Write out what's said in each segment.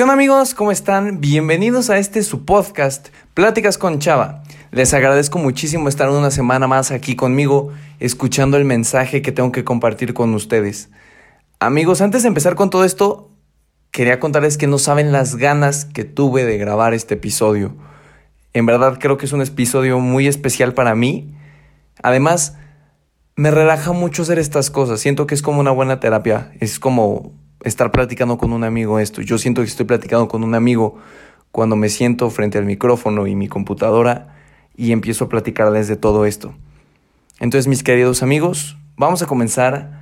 ¿Qué amigos? ¿Cómo están? Bienvenidos a este su podcast, Pláticas con Chava. Les agradezco muchísimo estar una semana más aquí conmigo, escuchando el mensaje que tengo que compartir con ustedes. Amigos, antes de empezar con todo esto, quería contarles que no saben las ganas que tuve de grabar este episodio. En verdad creo que es un episodio muy especial para mí. Además, me relaja mucho hacer estas cosas. Siento que es como una buena terapia. Es como estar platicando con un amigo esto. Yo siento que estoy platicando con un amigo cuando me siento frente al micrófono y mi computadora y empiezo a platicarles de todo esto. Entonces, mis queridos amigos, vamos a comenzar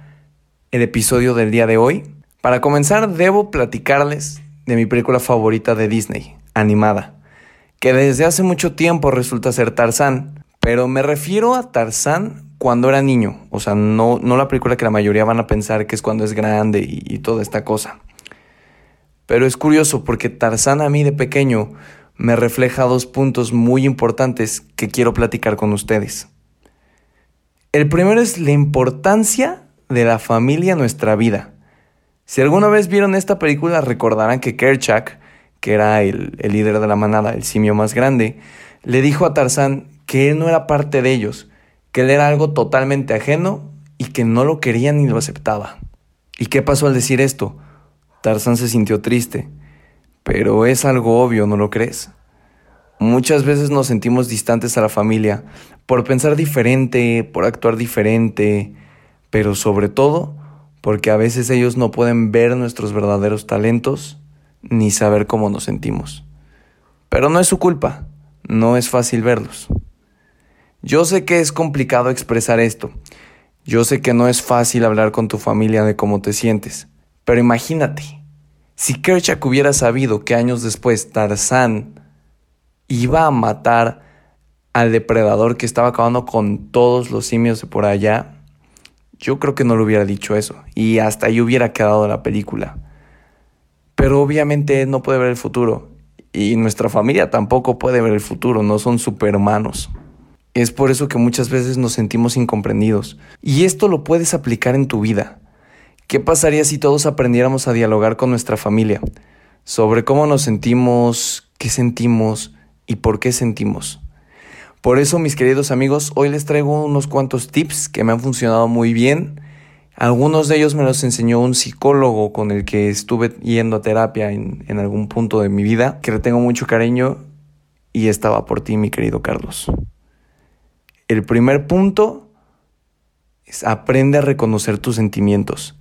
el episodio del día de hoy. Para comenzar, debo platicarles de mi película favorita de Disney, animada, que desde hace mucho tiempo resulta ser Tarzán, pero me refiero a Tarzán cuando era niño. O sea, no, no la película que la mayoría van a pensar que es cuando es grande y, toda esta cosa. Pero es curioso porque Tarzán a mí de pequeño me refleja dos puntos muy importantes que quiero platicar con ustedes. El primero es la importancia de la familia en nuestra vida. Si alguna vez vieron esta película recordarán que Kerchak, que era el, el líder de la manada, el simio más grande, le dijo a Tarzán que él no era parte de ellos, que él era algo totalmente ajeno y que no lo quería ni lo aceptaba. ¿Y qué pasó al decir esto? Tarzán se sintió triste, pero es algo obvio, ¿no lo crees? Muchas veces nos sentimos distantes a la familia por pensar diferente, por actuar diferente, pero sobre todo porque a veces ellos no pueden ver nuestros verdaderos talentos ni saber cómo nos sentimos. Pero no es su culpa, no es fácil verlos. Yo sé que es complicado expresar esto. Yo sé que no es fácil hablar con tu familia de cómo te sientes. Pero imagínate, si Kerchak hubiera sabido que años después Tarzán iba a matar al depredador que estaba acabando con todos los simios de por allá, yo creo que no le hubiera dicho eso. Y hasta ahí hubiera quedado la película. Pero obviamente no puede ver el futuro. Y nuestra familia tampoco puede ver el futuro, no son superhumanos. Es por eso que muchas veces nos sentimos incomprendidos. Y esto lo puedes aplicar en tu vida. ¿Qué pasaría si todos aprendiéramos a dialogar con nuestra familia sobre cómo nos sentimos, qué sentimos y por qué sentimos? Por eso, mis queridos amigos, hoy les traigo unos cuantos tips que me han funcionado muy bien. Algunos de ellos me los enseñó un psicólogo con el que estuve yendo a terapia en, algún punto de mi vida, que le tengo mucho cariño y estaba por ti, mi querido Carlos. El primer punto es aprende a reconocer tus sentimientos.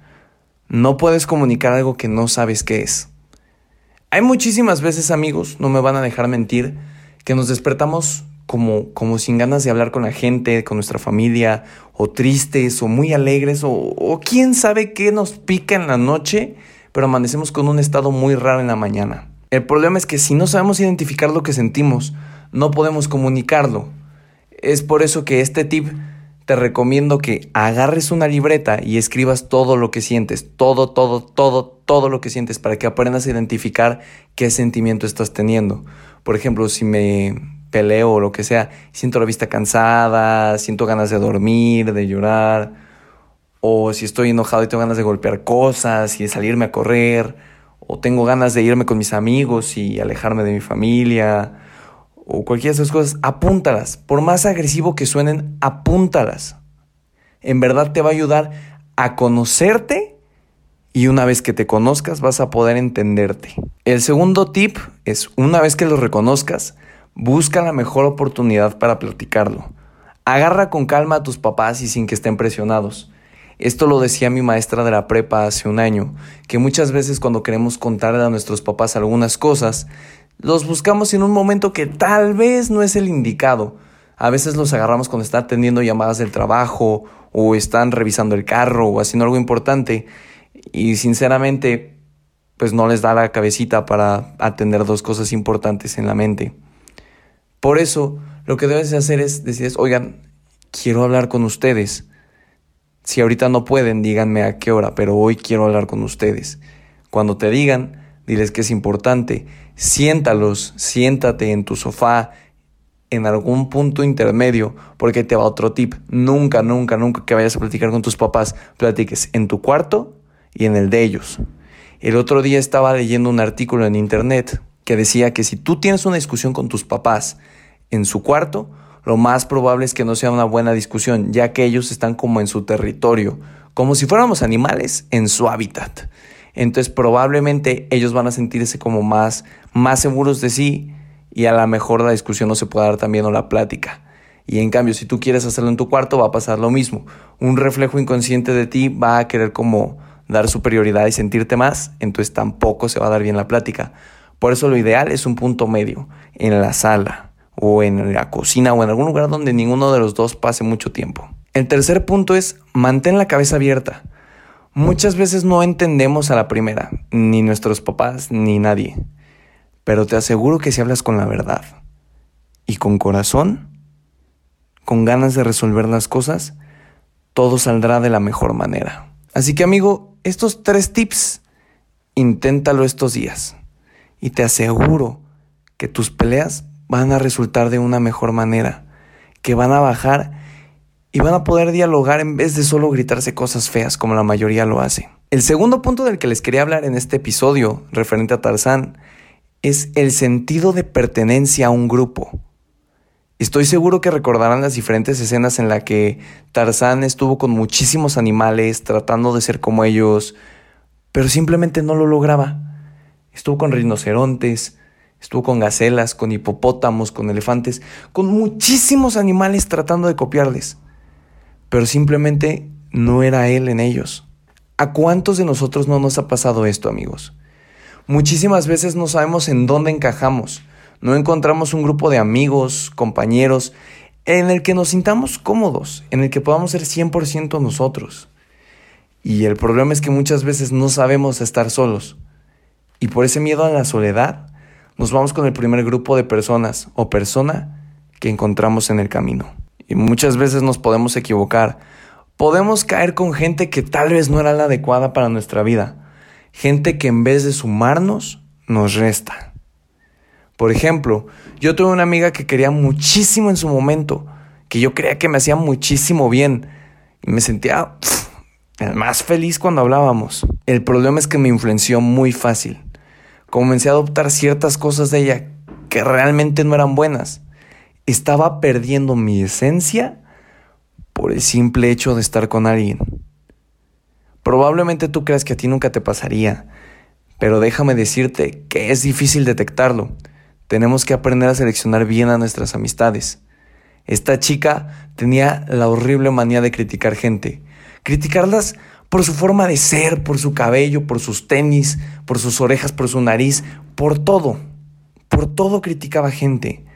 No puedes comunicar algo que no sabes qué es. Hay muchísimas veces, amigos, no me van a dejar mentir, que nos despertamos como, como sin ganas de hablar con la gente, con nuestra familia, o tristes, o muy alegres, o, o quién sabe qué nos pica en la noche, pero amanecemos con un estado muy raro en la mañana. El problema es que si no sabemos identificar lo que sentimos, no podemos comunicarlo. Es por eso que este tip te recomiendo que agarres una libreta y escribas todo lo que sientes, todo, todo, todo, todo lo que sientes para que aprendas a identificar qué sentimiento estás teniendo. Por ejemplo, si me peleo o lo que sea, siento la vista cansada, siento ganas de dormir, de llorar, o si estoy enojado y tengo ganas de golpear cosas y de salirme a correr, o tengo ganas de irme con mis amigos y alejarme de mi familia, o cualquiera de esas cosas, apúntalas. Por más agresivo que suenen, apúntalas. En verdad te va a ayudar a conocerte y una vez que te conozcas vas a poder entenderte. El segundo tip es, una vez que lo reconozcas, busca la mejor oportunidad para platicarlo. Agarra con calma a tus papás y sin que estén presionados. Esto lo decía mi maestra de la prepa hace un año, que muchas veces cuando queremos contarle a nuestros papás algunas cosas, los buscamos en un momento que tal vez no es el indicado. A veces los agarramos cuando están atendiendo llamadas del trabajo o están revisando el carro o haciendo algo importante y sinceramente pues no les da la cabecita para atender dos cosas importantes en la mente. Por eso lo que debes hacer es decirles, oigan, quiero hablar con ustedes. Si ahorita no pueden, díganme a qué hora, pero hoy quiero hablar con ustedes. Cuando te digan, diles que es importante, siéntalos, siéntate en tu sofá, en algún punto intermedio, porque te va otro tip. Nunca, nunca, nunca que vayas a platicar con tus papás, platiques en tu cuarto y en el de ellos. El otro día estaba leyendo un artículo en internet que decía que si tú tienes una discusión con tus papás en su cuarto, lo más probable es que no sea una buena discusión, ya que ellos están como en su territorio, como si fuéramos animales en su hábitat. Entonces probablemente ellos van a sentirse como más, más seguros de sí y a lo mejor la discusión no se puede dar también o la plática. Y en cambio, si tú quieres hacerlo en tu cuarto, va a pasar lo mismo. Un reflejo inconsciente de ti va a querer como dar superioridad y sentirte más, entonces tampoco se va a dar bien la plática. Por eso lo ideal es un punto medio, en la sala o en la cocina o en algún lugar donde ninguno de los dos pase mucho tiempo. El tercer punto es mantén la cabeza abierta. Muchas veces no entendemos a la primera, ni nuestros papás, ni nadie. Pero te aseguro que si hablas con la verdad y con corazón, con ganas de resolver las cosas, todo saldrá de la mejor manera. Así que amigo, estos tres tips, inténtalo estos días y te aseguro que tus peleas van a resultar de una mejor manera, que van a bajar y van a poder dialogar en vez de solo gritarse cosas feas como la mayoría lo hace. El segundo punto del que les quería hablar en este episodio referente a Tarzán es el sentido de pertenencia a un grupo. Estoy seguro que recordarán las diferentes escenas en las que Tarzán estuvo con muchísimos animales tratando de ser como ellos, pero simplemente no lo lograba. Estuvo con rinocerontes, estuvo con gacelas, con hipopótamos, con elefantes, con muchísimos animales tratando de copiarles, pero simplemente no era él en ellos. ¿A cuántos de nosotros no nos ha pasado esto, amigos? Muchísimas veces no sabemos en dónde encajamos no encontramos un grupo de amigos, compañeros, en el que nos sintamos cómodos, en el que podamos ser 100% nosotros. Y el problema es que muchas veces no sabemos estar solos. Y por ese miedo a la soledad, nos vamos con el primer grupo de personas o persona que encontramos en el camino. Y muchas veces nos podemos equivocar. Podemos caer con gente que tal vez no era la adecuada para nuestra vida. Gente que en vez de sumarnos, nos resta. Por ejemplo, yo tuve una amiga que quería muchísimo en su momento, que yo creía que me hacía muchísimo bien y me sentía más feliz cuando hablábamos. El problema es que me influenció muy fácil. Comencé a adoptar ciertas cosas de ella que realmente no eran buenas. Estaba perdiendo mi esencia por el simple hecho de estar con alguien. Probablemente tú creas que a ti nunca te pasaría, pero déjame decirte que es difícil detectarlo. Tenemos que aprender a seleccionar bien a nuestras amistades. Esta chica tenía la horrible manía de criticar gente. Criticarlas por su forma de ser, por su cabello, por sus tenis, por sus orejas, por su nariz, por todo. Por todo criticaba gente.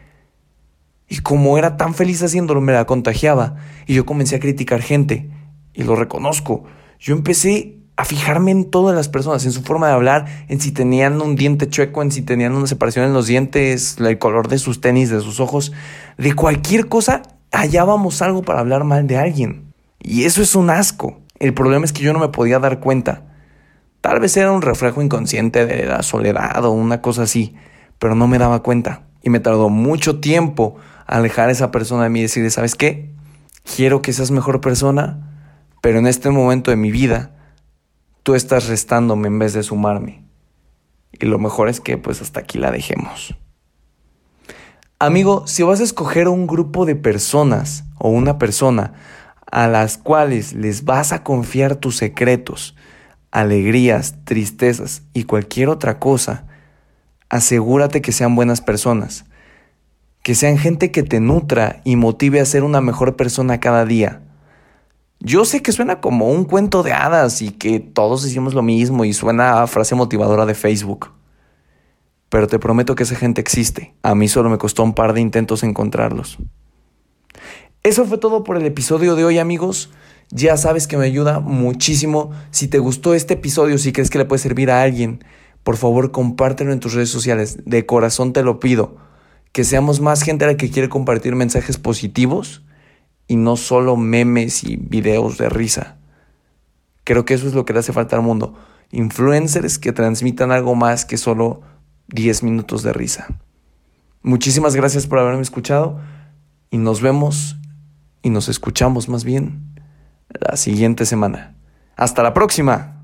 Y como era tan feliz haciéndolo, me la contagiaba. Y yo comencé a criticar gente. Y lo reconozco. Yo empecé a fijarme en todas las personas, en su forma de hablar, en si tenían un diente chueco, en si tenían una separación en los dientes, el color de sus tenis, de sus ojos, de cualquier cosa, hallábamos algo para hablar mal de alguien. Y eso es un asco. El problema es que yo no me podía dar cuenta. Tal vez era un reflejo inconsciente de la soledad o una cosa así, pero no me daba cuenta. Y me tardó mucho tiempo alejar a esa persona de mí y decirle, ¿sabes qué? Quiero que seas mejor persona, pero en este momento de mi vida, tú estás restándome en vez de sumarme. Y lo mejor es que pues hasta aquí la dejemos. Amigo, si vas a escoger un grupo de personas o una persona a las cuales les vas a confiar tus secretos, alegrías, tristezas y cualquier otra cosa, asegúrate que sean buenas personas, que sean gente que te nutra y motive a ser una mejor persona cada día yo sé que suena como un cuento de hadas y que todos decimos lo mismo y suena a frase motivadora de Facebook. Pero te prometo que esa gente existe. A mí solo me costó un par de intentos encontrarlos. Eso fue todo por el episodio de hoy amigos. Ya sabes que me ayuda muchísimo. Si te gustó este episodio, si crees que le puede servir a alguien, por favor compártelo en tus redes sociales. De corazón te lo pido. Que seamos más gente a la que quiere compartir mensajes positivos y no solo memes y videos de risa. Creo que eso es lo que le hace falta al mundo. Influencers que transmitan algo más que solo 10 minutos de risa. Muchísimas gracias por haberme escuchado y nos vemos y nos escuchamos más bien la siguiente semana. Hasta la próxima.